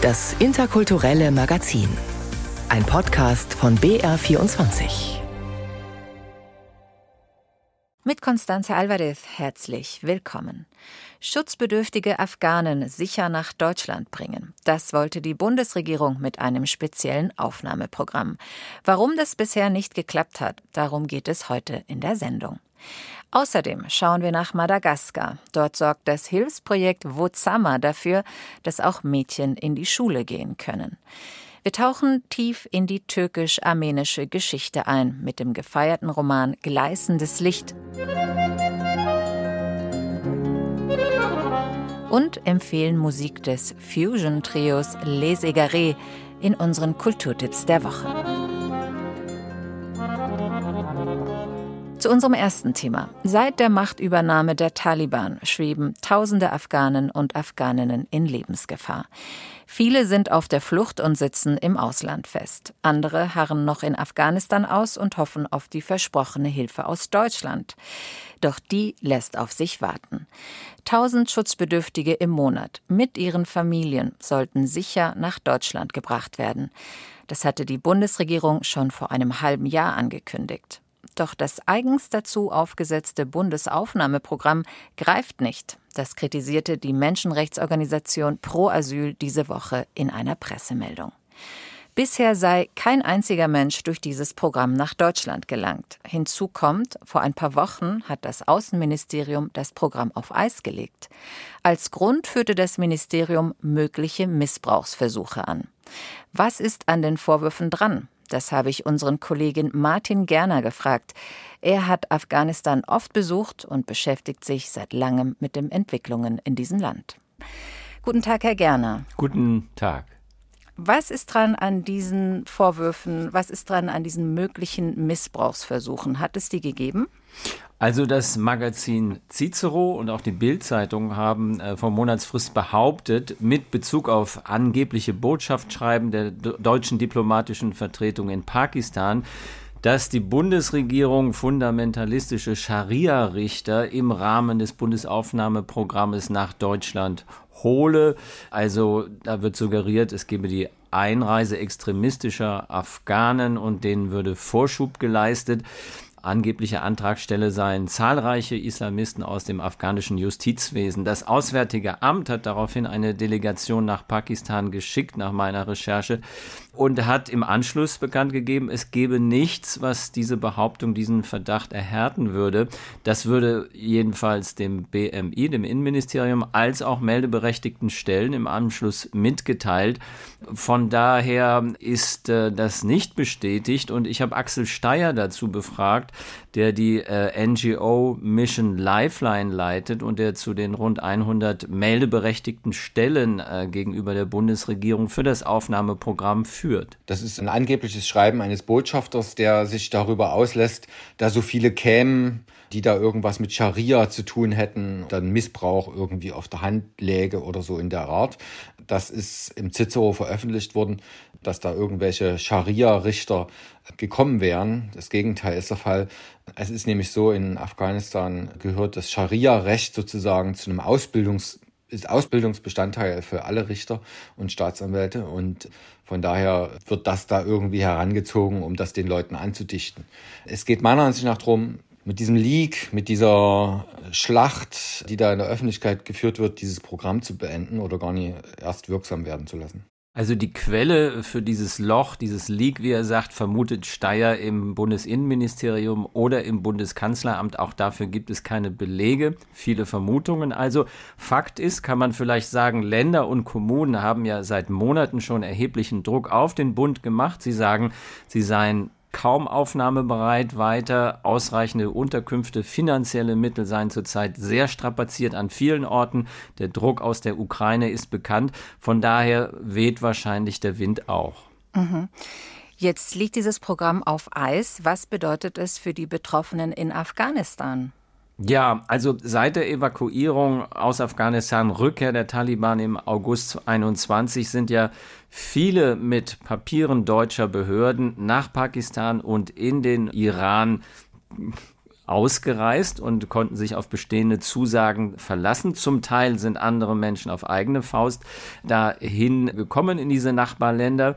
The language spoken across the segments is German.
Das interkulturelle Magazin. Ein Podcast von BR24. Mit Constanze Alvarez herzlich willkommen. Schutzbedürftige Afghanen sicher nach Deutschland bringen. Das wollte die Bundesregierung mit einem speziellen Aufnahmeprogramm. Warum das bisher nicht geklappt hat, darum geht es heute in der Sendung. Außerdem schauen wir nach Madagaskar. Dort sorgt das Hilfsprojekt Wozama dafür, dass auch Mädchen in die Schule gehen können. Wir tauchen tief in die türkisch-armenische Geschichte ein mit dem gefeierten Roman Gleißendes Licht. Und empfehlen Musik des Fusion-Trios Les Egarés in unseren Kulturtipps der Woche. Zu unserem ersten Thema. Seit der Machtübernahme der Taliban schweben tausende Afghanen und Afghaninnen in Lebensgefahr. Viele sind auf der Flucht und sitzen im Ausland fest. Andere harren noch in Afghanistan aus und hoffen auf die versprochene Hilfe aus Deutschland. Doch die lässt auf sich warten. Tausend Schutzbedürftige im Monat mit ihren Familien sollten sicher nach Deutschland gebracht werden. Das hatte die Bundesregierung schon vor einem halben Jahr angekündigt. Doch das eigens dazu aufgesetzte Bundesaufnahmeprogramm greift nicht. Das kritisierte die Menschenrechtsorganisation Pro Asyl diese Woche in einer Pressemeldung. Bisher sei kein einziger Mensch durch dieses Programm nach Deutschland gelangt. Hinzu kommt, vor ein paar Wochen hat das Außenministerium das Programm auf Eis gelegt. Als Grund führte das Ministerium mögliche Missbrauchsversuche an. Was ist an den Vorwürfen dran? Das habe ich unseren Kollegen Martin Gerner gefragt. Er hat Afghanistan oft besucht und beschäftigt sich seit langem mit den Entwicklungen in diesem Land. Guten Tag, Herr Gerner. Guten Tag. Was ist dran an diesen Vorwürfen? Was ist dran an diesen möglichen Missbrauchsversuchen? Hat es die gegeben? Also das Magazin Cicero und auch die Bild-Zeitung haben äh, vor Monatsfrist behauptet, mit Bezug auf angebliche Botschaftsschreiben der deutschen diplomatischen Vertretung in Pakistan, dass die Bundesregierung fundamentalistische Scharia-Richter im Rahmen des Bundesaufnahmeprogrammes nach Deutschland hole. Also da wird suggeriert, es gebe die Einreise extremistischer Afghanen und denen würde Vorschub geleistet. Angebliche Antragsteller seien zahlreiche Islamisten aus dem afghanischen Justizwesen. Das Auswärtige Amt hat daraufhin eine Delegation nach Pakistan geschickt, nach meiner Recherche, und hat im Anschluss bekannt gegeben, es gebe nichts, was diese Behauptung, diesen Verdacht erhärten würde. Das würde jedenfalls dem BMI, dem Innenministerium, als auch meldeberechtigten Stellen im Anschluss mitgeteilt. Von daher ist äh, das nicht bestätigt und ich habe Axel Steyer dazu befragt, gesagt, der die äh, NGO Mission Lifeline leitet und der zu den rund 100 meldeberechtigten Stellen äh, gegenüber der Bundesregierung für das Aufnahmeprogramm führt. Das ist ein angebliches Schreiben eines Botschafters, der sich darüber auslässt, da so viele kämen, die da irgendwas mit Scharia zu tun hätten, dann Missbrauch irgendwie auf der Hand läge oder so in der Art. Das ist im Cicero veröffentlicht worden, dass da irgendwelche Scharia-Richter gekommen wären. Das Gegenteil ist der Fall. Es ist nämlich so, in Afghanistan gehört das Scharia-Recht sozusagen zu einem Ausbildungs ist Ausbildungsbestandteil für alle Richter und Staatsanwälte und von daher wird das da irgendwie herangezogen, um das den Leuten anzudichten. Es geht meiner Ansicht nach darum, mit diesem Leak, mit dieser Schlacht, die da in der Öffentlichkeit geführt wird, dieses Programm zu beenden oder gar nicht erst wirksam werden zu lassen. Also die Quelle für dieses Loch, dieses Leak, wie er sagt, vermutet Steyer im Bundesinnenministerium oder im Bundeskanzleramt. Auch dafür gibt es keine Belege, viele Vermutungen. Also Fakt ist, kann man vielleicht sagen, Länder und Kommunen haben ja seit Monaten schon erheblichen Druck auf den Bund gemacht. Sie sagen, sie seien kaum aufnahmebereit weiter, ausreichende Unterkünfte, finanzielle Mittel seien zurzeit sehr strapaziert an vielen Orten. Der Druck aus der Ukraine ist bekannt. Von daher weht wahrscheinlich der Wind auch. Mhm. Jetzt liegt dieses Programm auf Eis. Was bedeutet es für die Betroffenen in Afghanistan? Ja, also seit der Evakuierung aus Afghanistan, Rückkehr der Taliban im August 21 sind ja viele mit Papieren deutscher Behörden nach Pakistan und in den Iran ausgereist und konnten sich auf bestehende Zusagen verlassen. Zum Teil sind andere Menschen auf eigene Faust dahin gekommen in diese Nachbarländer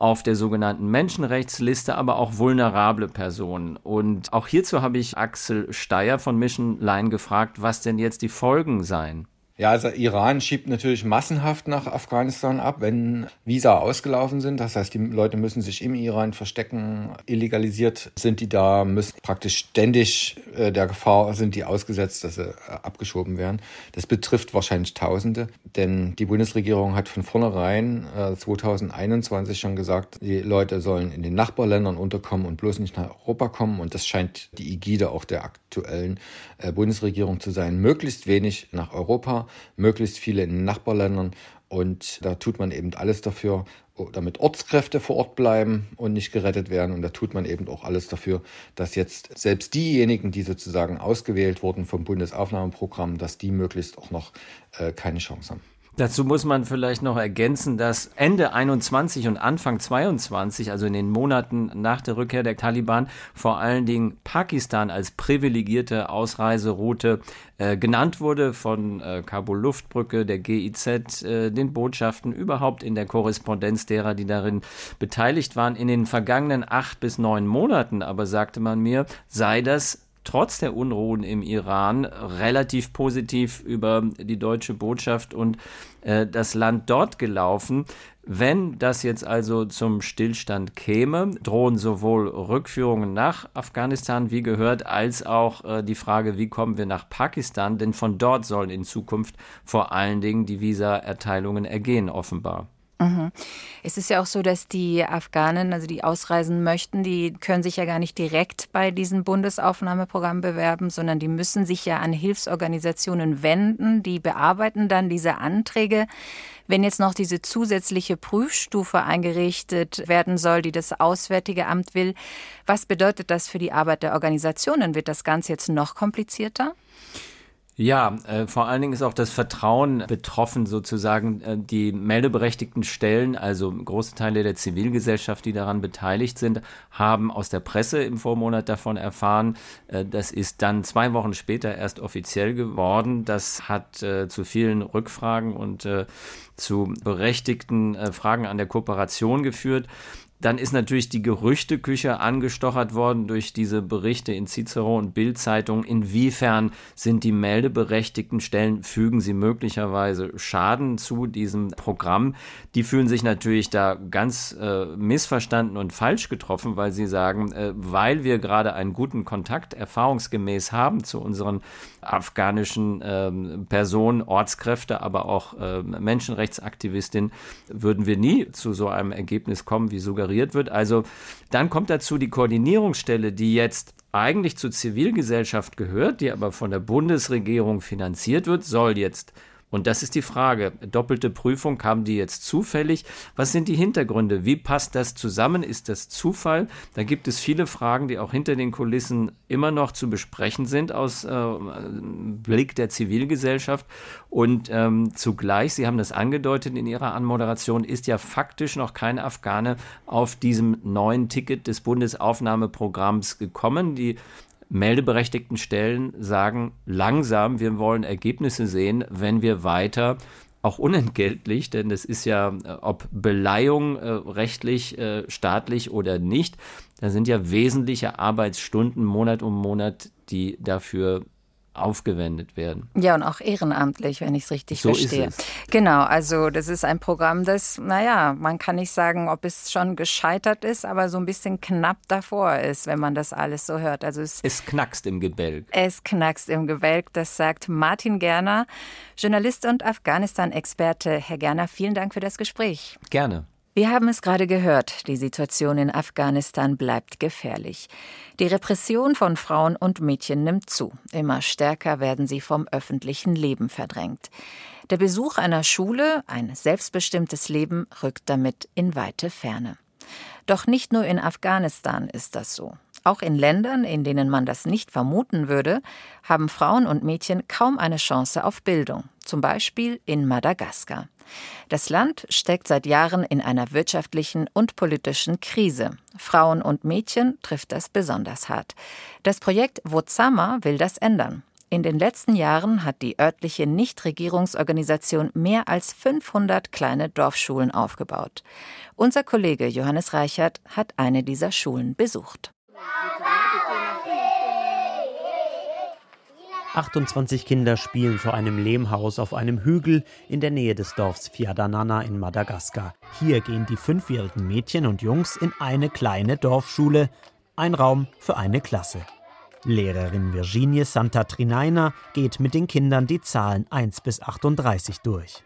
auf der sogenannten Menschenrechtsliste, aber auch vulnerable Personen. Und auch hierzu habe ich Axel Steyer von Mission Line gefragt, was denn jetzt die Folgen seien. Ja, also Iran schiebt natürlich massenhaft nach Afghanistan ab, wenn Visa ausgelaufen sind. Das heißt, die Leute müssen sich im Iran verstecken. Illegalisiert sind die da, müssen praktisch ständig äh, der Gefahr sind die ausgesetzt, dass sie äh, abgeschoben werden. Das betrifft wahrscheinlich Tausende, denn die Bundesregierung hat von vornherein äh, 2021 schon gesagt, die Leute sollen in den Nachbarländern unterkommen und bloß nicht nach Europa kommen. Und das scheint die Ägide auch der aktuellen äh, Bundesregierung zu sein. Möglichst wenig nach Europa möglichst viele in den Nachbarländern. Und da tut man eben alles dafür, damit Ortskräfte vor Ort bleiben und nicht gerettet werden. Und da tut man eben auch alles dafür, dass jetzt selbst diejenigen, die sozusagen ausgewählt wurden vom Bundesaufnahmeprogramm, dass die möglichst auch noch äh, keine Chance haben. Dazu muss man vielleicht noch ergänzen, dass Ende 21 und Anfang 22, also in den Monaten nach der Rückkehr der Taliban, vor allen Dingen Pakistan als privilegierte Ausreiseroute äh, genannt wurde von äh, Kabul Luftbrücke, der GIZ, äh, den Botschaften, überhaupt in der Korrespondenz derer, die darin beteiligt waren. In den vergangenen acht bis neun Monaten aber sagte man mir, sei das trotz der Unruhen im Iran relativ positiv über die deutsche Botschaft und äh, das Land dort gelaufen. Wenn das jetzt also zum Stillstand käme, drohen sowohl Rückführungen nach Afghanistan, wie gehört, als auch äh, die Frage, wie kommen wir nach Pakistan, denn von dort sollen in Zukunft vor allen Dingen die Visa-Erteilungen ergehen, offenbar. Mhm. Es ist ja auch so, dass die Afghanen, also die ausreisen möchten, die können sich ja gar nicht direkt bei diesem Bundesaufnahmeprogramm bewerben, sondern die müssen sich ja an Hilfsorganisationen wenden, die bearbeiten dann diese Anträge. Wenn jetzt noch diese zusätzliche Prüfstufe eingerichtet werden soll, die das Auswärtige Amt will, was bedeutet das für die Arbeit der Organisationen? Wird das Ganze jetzt noch komplizierter? Ja, äh, vor allen Dingen ist auch das Vertrauen betroffen, sozusagen äh, die meldeberechtigten Stellen, also große Teile der Zivilgesellschaft, die daran beteiligt sind, haben aus der Presse im Vormonat davon erfahren. Äh, das ist dann zwei Wochen später erst offiziell geworden. Das hat äh, zu vielen Rückfragen und äh, zu berechtigten äh, Fragen an der Kooperation geführt. Dann ist natürlich die Gerüchteküche angestochert worden durch diese Berichte in Cicero und Bildzeitung. Inwiefern sind die meldeberechtigten Stellen, fügen sie möglicherweise Schaden zu diesem Programm? Die fühlen sich natürlich da ganz äh, missverstanden und falsch getroffen, weil sie sagen, äh, weil wir gerade einen guten Kontakt erfahrungsgemäß haben zu unseren afghanischen äh, Personen, Ortskräfte, aber auch äh, Menschenrechtsaktivistinnen, würden wir nie zu so einem Ergebnis kommen, wie suggeriert wird. Also dann kommt dazu die Koordinierungsstelle, die jetzt eigentlich zur Zivilgesellschaft gehört, die aber von der Bundesregierung finanziert wird, soll jetzt und das ist die Frage. Doppelte Prüfung, kamen die jetzt zufällig? Was sind die Hintergründe? Wie passt das zusammen? Ist das Zufall? Da gibt es viele Fragen, die auch hinter den Kulissen immer noch zu besprechen sind aus äh, Blick der Zivilgesellschaft. Und ähm, zugleich, Sie haben das angedeutet in Ihrer Anmoderation, ist ja faktisch noch kein Afghane auf diesem neuen Ticket des Bundesaufnahmeprogramms gekommen. Die meldeberechtigten Stellen sagen langsam, wir wollen Ergebnisse sehen, wenn wir weiter auch unentgeltlich, denn es ist ja, äh, ob Beleihung äh, rechtlich, äh, staatlich oder nicht, da sind ja wesentliche Arbeitsstunden Monat um Monat, die dafür aufgewendet werden. Ja, und auch ehrenamtlich, wenn ich es richtig so verstehe. Ist es. Genau, also das ist ein Programm, das, naja, man kann nicht sagen, ob es schon gescheitert ist, aber so ein bisschen knapp davor ist, wenn man das alles so hört. Also es, es knackst im Gebälk. Es knackst im Gebälk, das sagt Martin Gerner, Journalist und Afghanistan-Experte. Herr Gerner, vielen Dank für das Gespräch. Gerne. Wir haben es gerade gehört, die Situation in Afghanistan bleibt gefährlich. Die Repression von Frauen und Mädchen nimmt zu. Immer stärker werden sie vom öffentlichen Leben verdrängt. Der Besuch einer Schule, ein selbstbestimmtes Leben, rückt damit in weite Ferne. Doch nicht nur in Afghanistan ist das so. Auch in Ländern, in denen man das nicht vermuten würde, haben Frauen und Mädchen kaum eine Chance auf Bildung. Zum Beispiel in Madagaskar. Das Land steckt seit Jahren in einer wirtschaftlichen und politischen Krise. Frauen und Mädchen trifft das besonders hart. Das Projekt Wozama will das ändern. In den letzten Jahren hat die örtliche Nichtregierungsorganisation mehr als 500 kleine Dorfschulen aufgebaut. Unser Kollege Johannes Reichert hat eine dieser Schulen besucht. 28 Kinder spielen vor einem Lehmhaus auf einem Hügel in der Nähe des Dorfs Fiadanana in Madagaskar. Hier gehen die fünfjährigen Mädchen und Jungs in eine kleine Dorfschule, ein Raum für eine Klasse. Lehrerin Virginie Santa Trinaina geht mit den Kindern die Zahlen 1 bis 38 durch.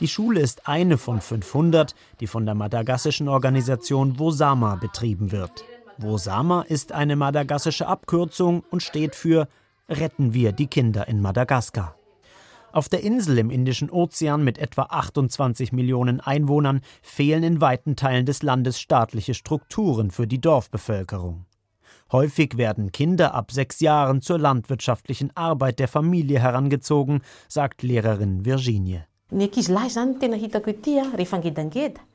Die Schule ist eine von 500, die von der madagassischen Organisation Wosama betrieben wird. Wosama ist eine madagassische Abkürzung und steht für Retten wir die Kinder in Madagaskar. Auf der Insel im Indischen Ozean mit etwa 28 Millionen Einwohnern fehlen in weiten Teilen des Landes staatliche Strukturen für die Dorfbevölkerung. Häufig werden Kinder ab sechs Jahren zur landwirtschaftlichen Arbeit der Familie herangezogen, sagt Lehrerin Virginie.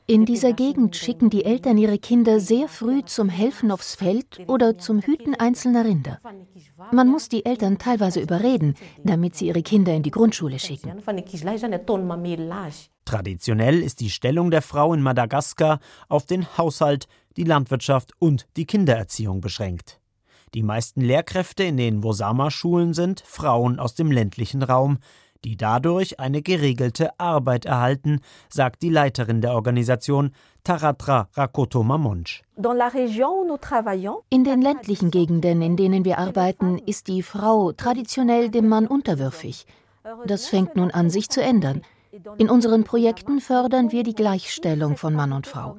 In dieser Gegend schicken die Eltern ihre Kinder sehr früh zum Helfen aufs Feld oder zum Hüten einzelner Rinder. Man muss die Eltern teilweise überreden, damit sie ihre Kinder in die Grundschule schicken. Traditionell ist die Stellung der Frau in Madagaskar auf den Haushalt, die Landwirtschaft und die Kindererziehung beschränkt. Die meisten Lehrkräfte in den Wosama-Schulen sind Frauen aus dem ländlichen Raum, die dadurch eine geregelte Arbeit erhalten, sagt die Leiterin der Organisation Taratra Rakoto Mamonch. In den ländlichen Gegenden, in denen wir arbeiten, ist die Frau traditionell dem Mann unterwürfig. Das fängt nun an, sich zu ändern. In unseren Projekten fördern wir die Gleichstellung von Mann und Frau.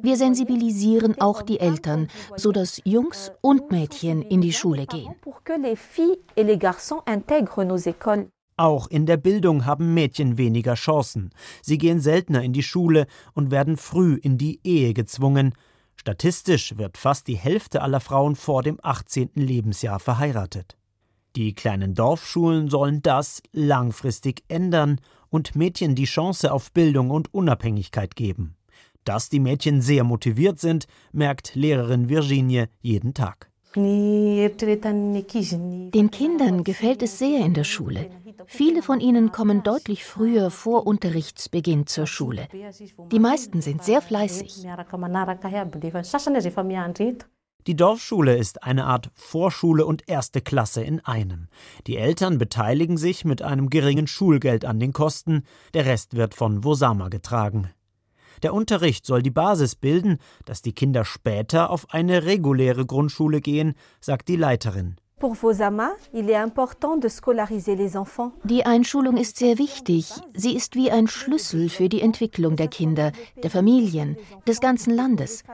Wir sensibilisieren auch die Eltern, sodass Jungs und Mädchen in die Schule gehen. Auch in der Bildung haben Mädchen weniger Chancen. Sie gehen seltener in die Schule und werden früh in die Ehe gezwungen. Statistisch wird fast die Hälfte aller Frauen vor dem 18. Lebensjahr verheiratet. Die kleinen Dorfschulen sollen das langfristig ändern und Mädchen die Chance auf Bildung und Unabhängigkeit geben. Dass die Mädchen sehr motiviert sind, merkt Lehrerin Virginie jeden Tag. Den Kindern gefällt es sehr in der Schule. Viele von ihnen kommen deutlich früher vor Unterrichtsbeginn zur Schule. Die meisten sind sehr fleißig. Die Dorfschule ist eine Art Vorschule und erste Klasse in einem. Die Eltern beteiligen sich mit einem geringen Schulgeld an den Kosten, der Rest wird von Wosama getragen. Der Unterricht soll die Basis bilden, dass die Kinder später auf eine reguläre Grundschule gehen, sagt die Leiterin. Die Einschulung ist sehr wichtig. Sie ist wie ein Schlüssel für die Entwicklung der Kinder, der Familien, des ganzen Landes.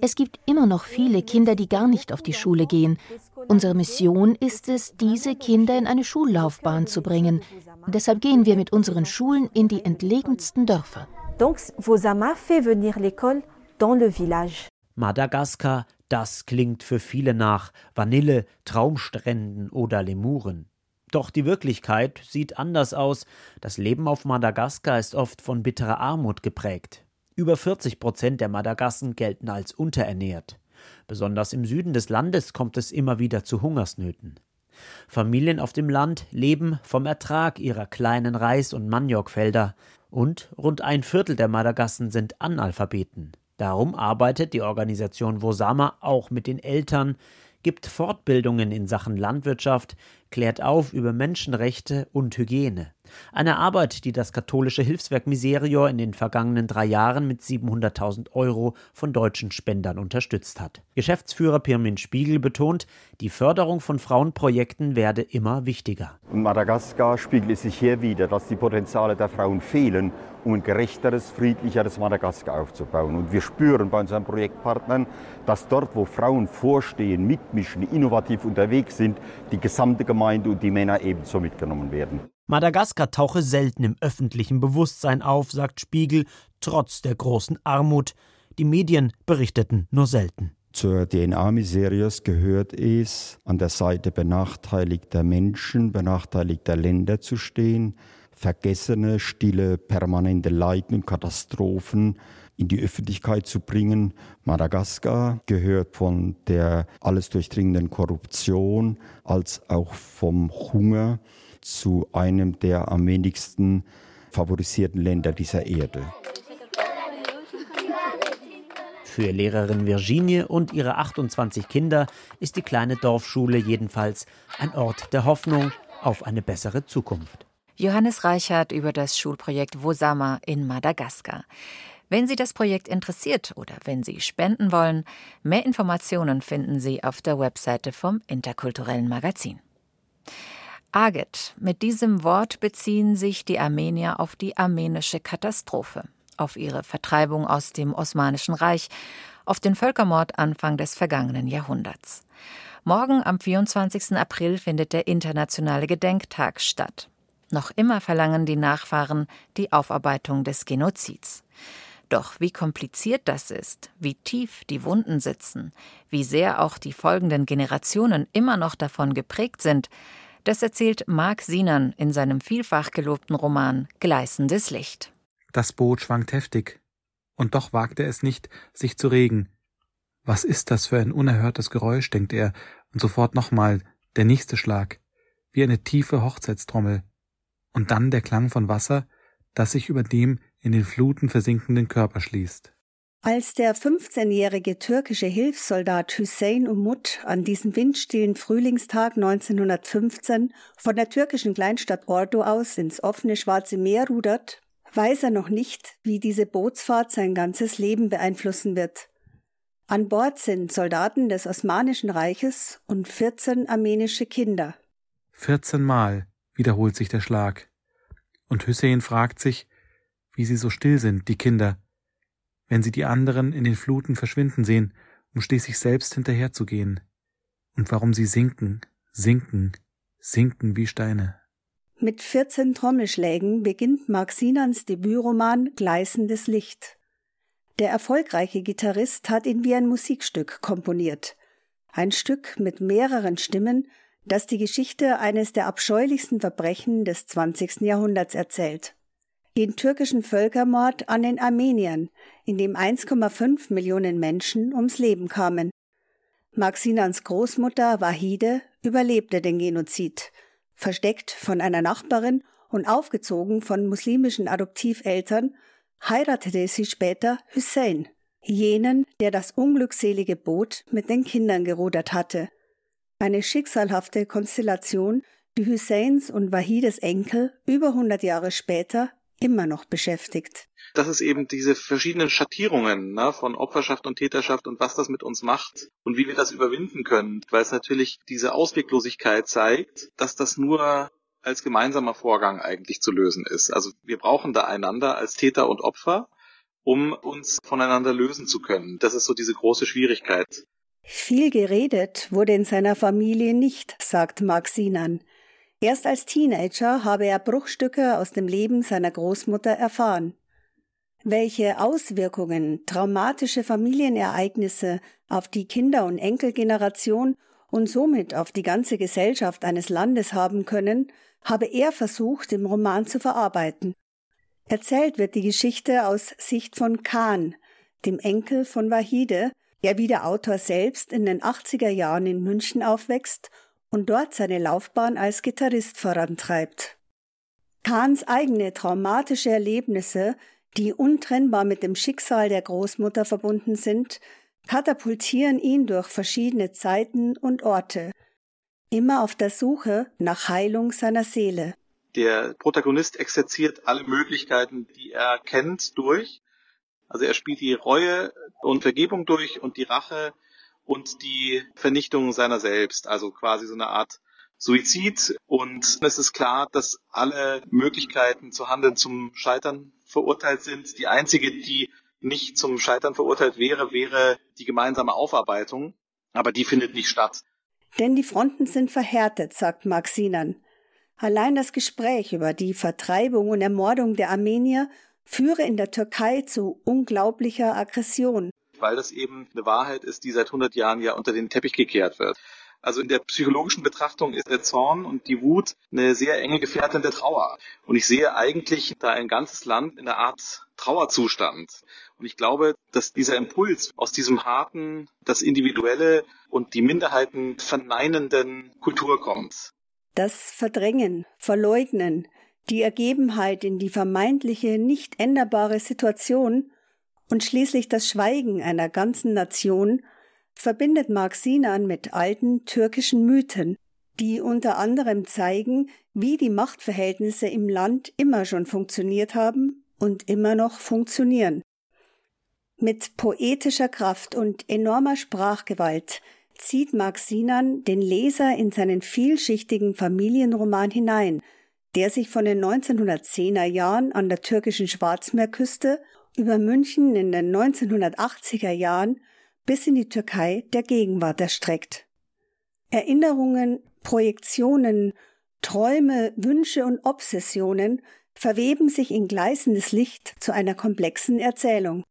Es gibt immer noch viele Kinder, die gar nicht auf die Schule gehen. Unsere Mission ist es, diese Kinder in eine Schullaufbahn zu bringen. Deshalb gehen wir mit unseren Schulen in die entlegensten Dörfer. Donc, Vosama fait venir l'école dans le village. Madagaskar, das klingt für viele nach Vanille, Traumstränden oder Lemuren. Doch die Wirklichkeit sieht anders aus. Das Leben auf Madagaskar ist oft von bitterer Armut geprägt. Über 40 Prozent der Madagassen gelten als unterernährt. Besonders im Süden des Landes kommt es immer wieder zu Hungersnöten. Familien auf dem Land leben vom Ertrag ihrer kleinen Reis- und Maniokfelder und rund ein Viertel der Madagassen sind Analphabeten. Darum arbeitet die Organisation Wosama auch mit den Eltern, gibt Fortbildungen in Sachen Landwirtschaft, klärt auf über Menschenrechte und Hygiene. Eine Arbeit, die das katholische Hilfswerk Miserior in den vergangenen drei Jahren mit 700.000 Euro von deutschen Spendern unterstützt hat. Geschäftsführer Pirmin Spiegel betont, die Förderung von Frauenprojekten werde immer wichtiger. In Madagaskar spiegelt es sich hier wieder, dass die Potenziale der Frauen fehlen, um ein gerechteres, friedlicheres Madagaskar aufzubauen. Und wir spüren bei unseren Projektpartnern, dass dort, wo Frauen vorstehen, mitmischen, innovativ unterwegs sind, die gesamte Gemeinde und die Männer ebenso mitgenommen werden. Madagaskar tauche selten im öffentlichen Bewusstsein auf, sagt Spiegel, trotz der großen Armut. Die Medien berichteten nur selten. Zur DNA Miserias gehört es, an der Seite benachteiligter Menschen, benachteiligter Länder zu stehen, vergessene, stille, permanente Leiden und Katastrophen in die Öffentlichkeit zu bringen. Madagaskar gehört von der alles durchdringenden Korruption als auch vom Hunger zu einem der am wenigsten favorisierten Länder dieser Erde. Für Lehrerin Virginie und ihre 28 Kinder ist die kleine Dorfschule jedenfalls ein Ort der Hoffnung auf eine bessere Zukunft. Johannes Reichert über das Schulprojekt Wosama in Madagaskar. Wenn Sie das Projekt interessiert oder wenn Sie spenden wollen, mehr Informationen finden Sie auf der Webseite vom Interkulturellen Magazin. Aget. Mit diesem Wort beziehen sich die Armenier auf die armenische Katastrophe auf ihre Vertreibung aus dem Osmanischen Reich, auf den Völkermord Anfang des vergangenen Jahrhunderts. Morgen am 24. April findet der internationale Gedenktag statt. Noch immer verlangen die Nachfahren die Aufarbeitung des Genozids. Doch wie kompliziert das ist, wie tief die Wunden sitzen, wie sehr auch die folgenden Generationen immer noch davon geprägt sind, das erzählt Marc Sinan in seinem vielfach gelobten Roman Gleißendes Licht. Das Boot schwankt heftig, und doch wagt er es nicht, sich zu regen. Was ist das für ein unerhörtes Geräusch, denkt er, und sofort nochmal der nächste Schlag, wie eine tiefe Hochzeitstrommel, und dann der Klang von Wasser, das sich über dem in den Fluten versinkenden Körper schließt. Als der 15-jährige türkische Hilfssoldat Hüseyin Umut an diesem windstillen Frühlingstag 1915 von der türkischen Kleinstadt Ordu aus ins offene Schwarze Meer rudert, weiß er noch nicht, wie diese Bootsfahrt sein ganzes Leben beeinflussen wird. An Bord sind Soldaten des Osmanischen Reiches und 14 armenische Kinder. 14 Mal wiederholt sich der Schlag. Und Hussein fragt sich, wie sie so still sind, die Kinder, wenn sie die anderen in den Fluten verschwinden sehen, um schließlich selbst hinterherzugehen. Und warum sie sinken, sinken, sinken wie Steine. Mit 14 Trommelschlägen beginnt Mark Sinans Debütroman Gleißendes Licht. Der erfolgreiche Gitarrist hat ihn wie ein Musikstück komponiert. Ein Stück mit mehreren Stimmen, das die Geschichte eines der abscheulichsten Verbrechen des 20. Jahrhunderts erzählt. Den türkischen Völkermord an den Armeniern, in dem 1,5 Millionen Menschen ums Leben kamen. Maxinans Großmutter Wahide überlebte den Genozid – versteckt von einer Nachbarin und aufgezogen von muslimischen Adoptiveltern, heiratete sie später Hussein, jenen, der das unglückselige Boot mit den Kindern gerudert hatte. Eine schicksalhafte Konstellation, die Husseins und Wahides Enkel über 100 Jahre später immer noch beschäftigt. Das ist eben diese verschiedenen Schattierungen ne, von Opferschaft und Täterschaft und was das mit uns macht und wie wir das überwinden können, weil es natürlich diese Ausweglosigkeit zeigt, dass das nur als gemeinsamer Vorgang eigentlich zu lösen ist. Also wir brauchen da einander als Täter und Opfer, um uns voneinander lösen zu können. Das ist so diese große Schwierigkeit. Viel geredet wurde in seiner Familie nicht, sagt Mark Sinan. Erst als Teenager habe er Bruchstücke aus dem Leben seiner Großmutter erfahren. Welche Auswirkungen traumatische Familienereignisse auf die Kinder- und Enkelgeneration und somit auf die ganze Gesellschaft eines Landes haben können, habe er versucht, im Roman zu verarbeiten. Erzählt wird die Geschichte aus Sicht von Kahn, dem Enkel von Wahide, der wie der Autor selbst in den 80er Jahren in München aufwächst und dort seine Laufbahn als Gitarrist vorantreibt. Kahns eigene traumatische Erlebnisse, die untrennbar mit dem Schicksal der Großmutter verbunden sind, katapultieren ihn durch verschiedene Zeiten und Orte, immer auf der Suche nach Heilung seiner Seele. Der Protagonist exerziert alle Möglichkeiten, die er kennt, durch. Also er spielt die Reue und Vergebung durch und die Rache und die Vernichtung seiner selbst, also quasi so eine Art Suizid. Und es ist klar, dass alle Möglichkeiten zu handeln zum Scheitern verurteilt sind. Die einzige, die nicht zum Scheitern verurteilt wäre, wäre die gemeinsame Aufarbeitung. Aber die findet nicht statt. Denn die Fronten sind verhärtet, sagt Maxinan. Allein das Gespräch über die Vertreibung und Ermordung der Armenier führe in der Türkei zu unglaublicher Aggression weil das eben eine Wahrheit ist, die seit 100 Jahren ja unter den Teppich gekehrt wird. Also in der psychologischen Betrachtung ist der Zorn und die Wut eine sehr enge Gefährtin der Trauer. Und ich sehe eigentlich da ein ganzes Land in einer Art Trauerzustand. Und ich glaube, dass dieser Impuls aus diesem harten, das Individuelle und die Minderheiten verneinenden Kultur kommt. Das Verdrängen, Verleugnen, die Ergebenheit in die vermeintliche, nicht änderbare Situation und schließlich das Schweigen einer ganzen Nation verbindet Mark Sinan mit alten türkischen Mythen, die unter anderem zeigen, wie die Machtverhältnisse im Land immer schon funktioniert haben und immer noch funktionieren. Mit poetischer Kraft und enormer Sprachgewalt zieht Mark Sinan den Leser in seinen vielschichtigen Familienroman hinein, der sich von den 1910er Jahren an der türkischen Schwarzmeerküste über München in den 1980er Jahren bis in die Türkei der Gegenwart erstreckt. Erinnerungen, Projektionen, Träume, Wünsche und Obsessionen verweben sich in gleißendes Licht zu einer komplexen Erzählung.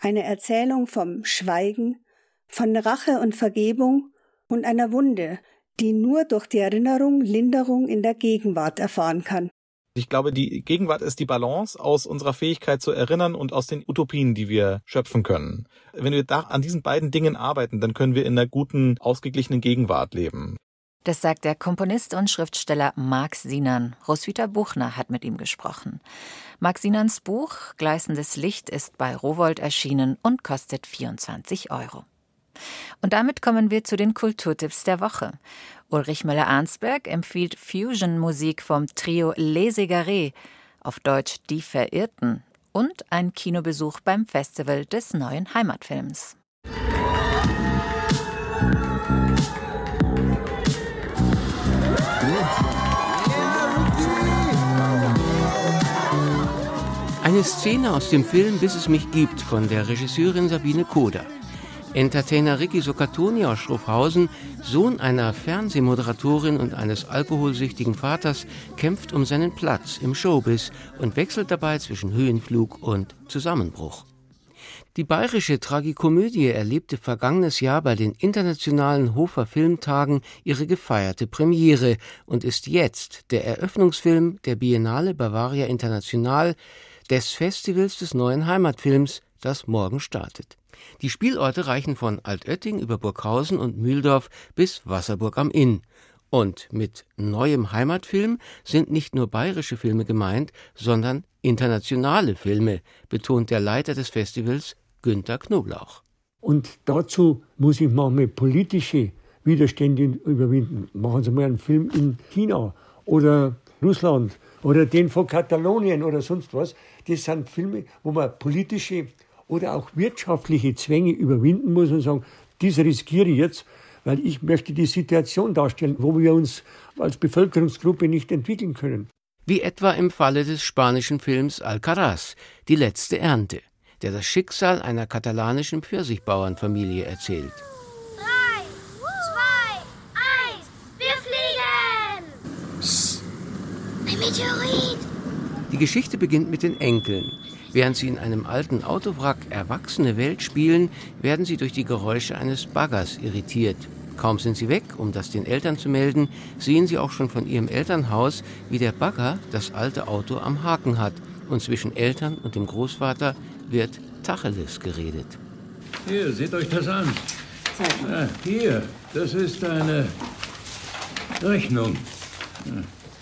Eine Erzählung vom Schweigen, von Rache und Vergebung und einer Wunde, die nur durch die Erinnerung Linderung in der Gegenwart erfahren kann. Ich glaube, die Gegenwart ist die Balance aus unserer Fähigkeit zu erinnern und aus den Utopien, die wir schöpfen können. Wenn wir da an diesen beiden Dingen arbeiten, dann können wir in einer guten, ausgeglichenen Gegenwart leben. Das sagt der Komponist und Schriftsteller Marc Sinan. Roswitha Buchner hat mit ihm gesprochen. Marc Sinans Buch Gleißendes Licht ist bei Rowold erschienen und kostet 24 Euro. Und damit kommen wir zu den Kulturtipps der Woche. Ulrich Müller-Arnsberg empfiehlt Fusion-Musik vom Trio Les Égarés, auf Deutsch Die Verirrten, und ein Kinobesuch beim Festival des neuen Heimatfilms. Eine Szene aus dem Film Bis es mich gibt von der Regisseurin Sabine Koda. Entertainer Ricky Sokatoni aus Schroffhausen, Sohn einer Fernsehmoderatorin und eines alkoholsüchtigen Vaters, kämpft um seinen Platz im Showbiz und wechselt dabei zwischen Höhenflug und Zusammenbruch. Die bayerische Tragikomödie erlebte vergangenes Jahr bei den internationalen Hofer Filmtagen ihre gefeierte Premiere und ist jetzt der Eröffnungsfilm der Biennale Bavaria International des Festivals des neuen Heimatfilms, das morgen startet. Die Spielorte reichen von Altötting über Burghausen und Mühldorf bis Wasserburg am Inn. Und mit neuem Heimatfilm sind nicht nur bayerische Filme gemeint, sondern internationale Filme, betont der Leiter des Festivals Günter Knoblauch. Und dazu muss ich manchmal politische Widerstände überwinden. Machen Sie mal einen Film in China oder Russland oder den von Katalonien oder sonst was. Das sind Filme, wo man politische oder auch wirtschaftliche Zwänge überwinden muss und sagen, dies riskiere ich jetzt, weil ich möchte die Situation darstellen, wo wir uns als Bevölkerungsgruppe nicht entwickeln können. Wie etwa im Falle des spanischen Films Alcaraz, die letzte Ernte, der das Schicksal einer katalanischen Pfirsichbauernfamilie erzählt. Drei, zwei, eins, wir fliegen! Psst, ein Meteorit! Die Geschichte beginnt mit den Enkeln, Während sie in einem alten Autowrack erwachsene Welt spielen, werden sie durch die Geräusche eines Baggers irritiert. Kaum sind sie weg, um das den Eltern zu melden, sehen sie auch schon von ihrem Elternhaus, wie der Bagger das alte Auto am Haken hat. Und zwischen Eltern und dem Großvater wird Tacheles geredet. Hier, seht euch das an. Ah, hier, das ist eine Rechnung.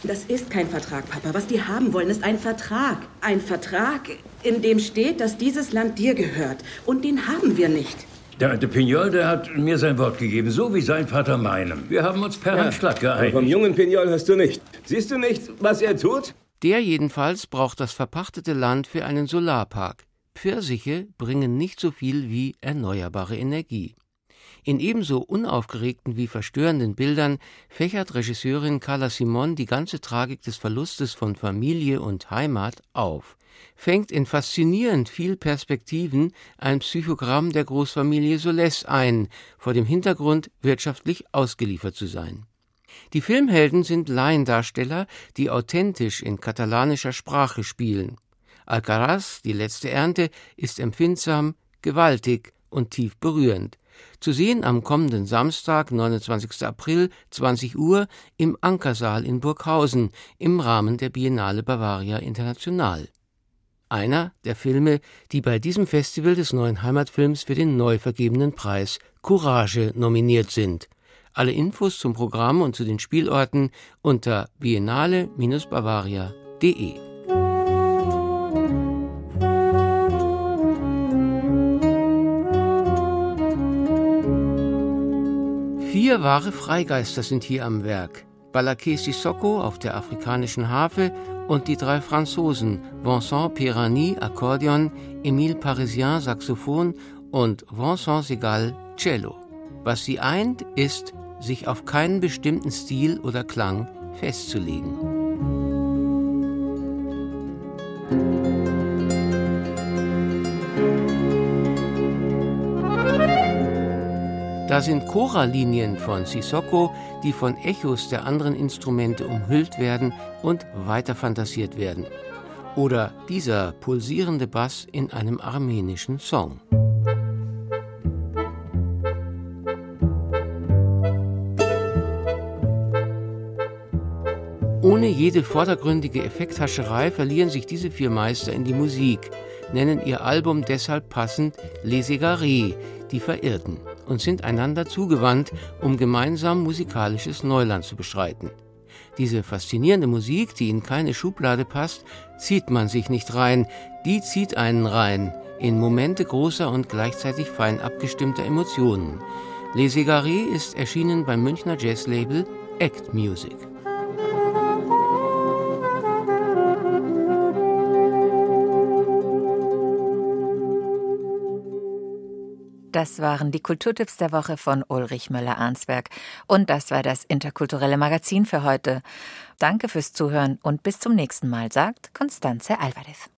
Das ist kein Vertrag, Papa. Was die haben wollen, ist ein Vertrag. Ein Vertrag, in dem steht, dass dieses Land dir gehört. Und den haben wir nicht. Der alte Pignol, der hat mir sein Wort gegeben, so wie sein Vater meinem. Wir haben uns per ja, Handschlag geeinigt. vom jungen Pignol hast du nicht. Siehst du nicht, was er tut? Der jedenfalls braucht das verpachtete Land für einen Solarpark. Pfirsiche bringen nicht so viel wie erneuerbare Energie. In ebenso unaufgeregten wie verstörenden Bildern fächert Regisseurin Carla Simon die ganze Tragik des Verlustes von Familie und Heimat auf, fängt in faszinierend viel Perspektiven ein Psychogramm der Großfamilie Solès ein, vor dem Hintergrund, wirtschaftlich ausgeliefert zu sein. Die Filmhelden sind Laiendarsteller, die authentisch in katalanischer Sprache spielen. Alcaraz, die letzte Ernte, ist empfindsam, gewaltig und tief berührend. Zu sehen am kommenden Samstag, 29. April, 20 Uhr, im Ankersaal in Burghausen im Rahmen der Biennale Bavaria International. Einer der Filme, die bei diesem Festival des neuen Heimatfilms für den neu vergebenen Preis Courage nominiert sind. Alle Infos zum Programm und zu den Spielorten unter biennale-bavaria.de. Vier wahre Freigeister sind hier am Werk. Balaké Sissoko auf der afrikanischen Harfe und die drei Franzosen Vincent Pirani Akkordeon, Emile Parisien Saxophon und Vincent Segal Cello. Was sie eint, ist, sich auf keinen bestimmten Stil oder Klang festzulegen. Da sind Chorallinien von Sissoko, die von Echos der anderen Instrumente umhüllt werden und weiterfantasiert werden. Oder dieser pulsierende Bass in einem armenischen Song. Ohne jede vordergründige Effekthascherei verlieren sich diese vier Meister in die Musik, nennen ihr Album deshalb passend Les Égarés, die Verirrten und sind einander zugewandt, um gemeinsam musikalisches Neuland zu beschreiten. Diese faszinierende Musik, die in keine Schublade passt, zieht man sich nicht rein, die zieht einen rein, in Momente großer und gleichzeitig fein abgestimmter Emotionen. Les Égarés ist erschienen beim Münchner Jazzlabel Act Music. Das waren die Kulturtipps der Woche von Ulrich Möller-Arnsberg. Und das war das interkulturelle Magazin für heute. Danke fürs Zuhören und bis zum nächsten Mal, sagt Constanze Alvarez.